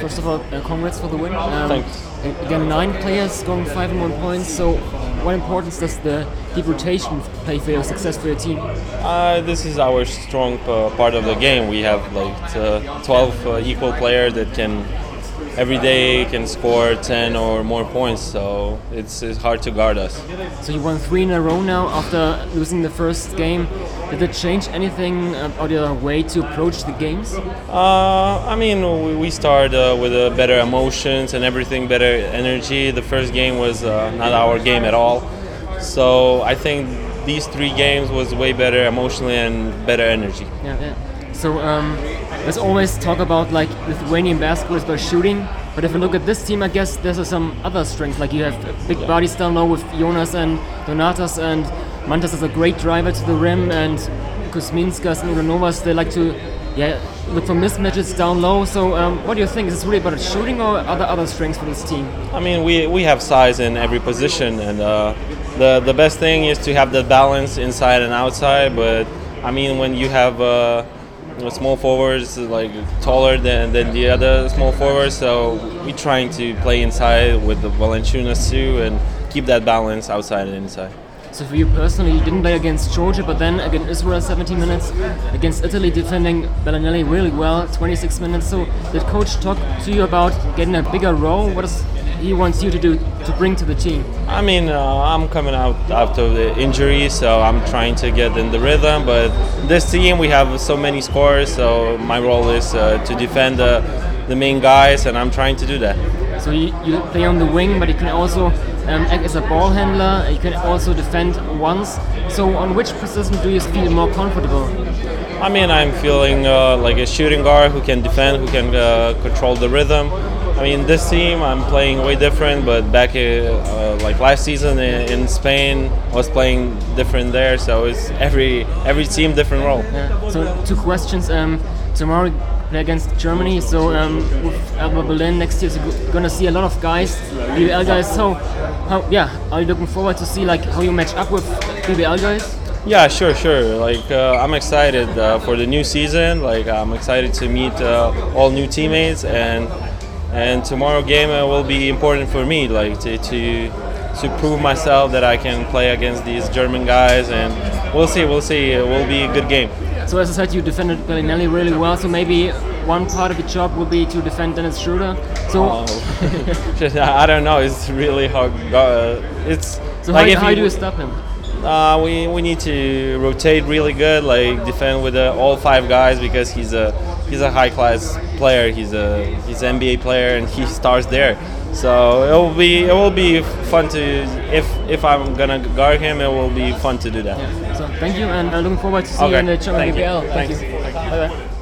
first of all, uh, congrats for the win. Um, Thanks. Again, nine players going five and one points. So, what importance does the deep rotation play for your success for your team? Uh, this is our strong part of the game. We have like uh, 12 uh, equal players that can every day can score 10 or more points. So it's, it's hard to guard us. So you won three in a row now after losing the first game. Did it change anything about your way to approach the games? Uh, I mean, we, we start uh, with uh, better emotions and everything, better energy. The first game was uh, not our game at all. So I think these three games was way better emotionally and better energy. Yeah, yeah. So um, let's always talk about like Lithuanian basketball is by shooting. But if you look at this team, I guess there's some other strengths. Like you have big bodies down low with Jonas and Donatas, and Mantas is a great driver to the rim, and Kuzminskas and Ulanovas, they like to yeah, look for mismatches down low. So, um, what do you think? Is this really about shooting or are there other strengths for this team? I mean, we, we have size in every position, and uh, the the best thing is to have the balance inside and outside. But I mean, when you have uh, small forwards is like taller than, than the other small forwards, so we're trying to play inside with the Valanciunas too, and keep that balance outside and inside. So for you personally, you didn't play against Georgia, but then against Israel 17 minutes, against Italy defending Belinelli really well, 26 minutes. So did coach talk to you about getting a bigger role? What does he wants you to do to bring to the team? I mean, uh, I'm coming out after the injury, so I'm trying to get in the rhythm. But this team, we have so many scores, so my role is uh, to defend the, the main guys, and I'm trying to do that. So you, you play on the wing, but you can also um, act as a ball handler. You can also defend once. So on which position do you feel more comfortable? I mean, I'm feeling uh, like a shooting guard who can defend, who can uh, control the rhythm. I mean, this team I'm playing way different, but back uh, like last season in, in, Spain, I was playing different there. So it's every every team different role. Yeah. So two questions. Um, tomorrow play against Germany. So um, with Alba Berlin next year, so you're gonna see a lot of guys, BBL guys. So how, yeah, are you looking forward to see like how you match up with BBL guys? Yeah, sure, sure. Like uh, I'm excited uh, for the new season. Like I'm excited to meet uh, all new teammates, and and tomorrow game uh, will be important for me. Like to, to to prove myself that I can play against these German guys, and we'll see, we'll see. It will be a good game. So as I said, you defended Belinelli really well. So maybe one part of your job will be to defend Dennis Schroeder. So oh. I don't know. It's really hard. Uh, it's so like how, how do you stop him? Uh, we, we need to rotate really good, like defend with uh, all five guys because he's a he's a high class player. He's a he's an NBA player and he starts there. So it will be it will be fun to if if I'm gonna guard him, it will be fun to do that. Yeah. So thank you, and I'm looking forward to seeing okay. you in the German BBL. Thank Thanks. you. Bye bye.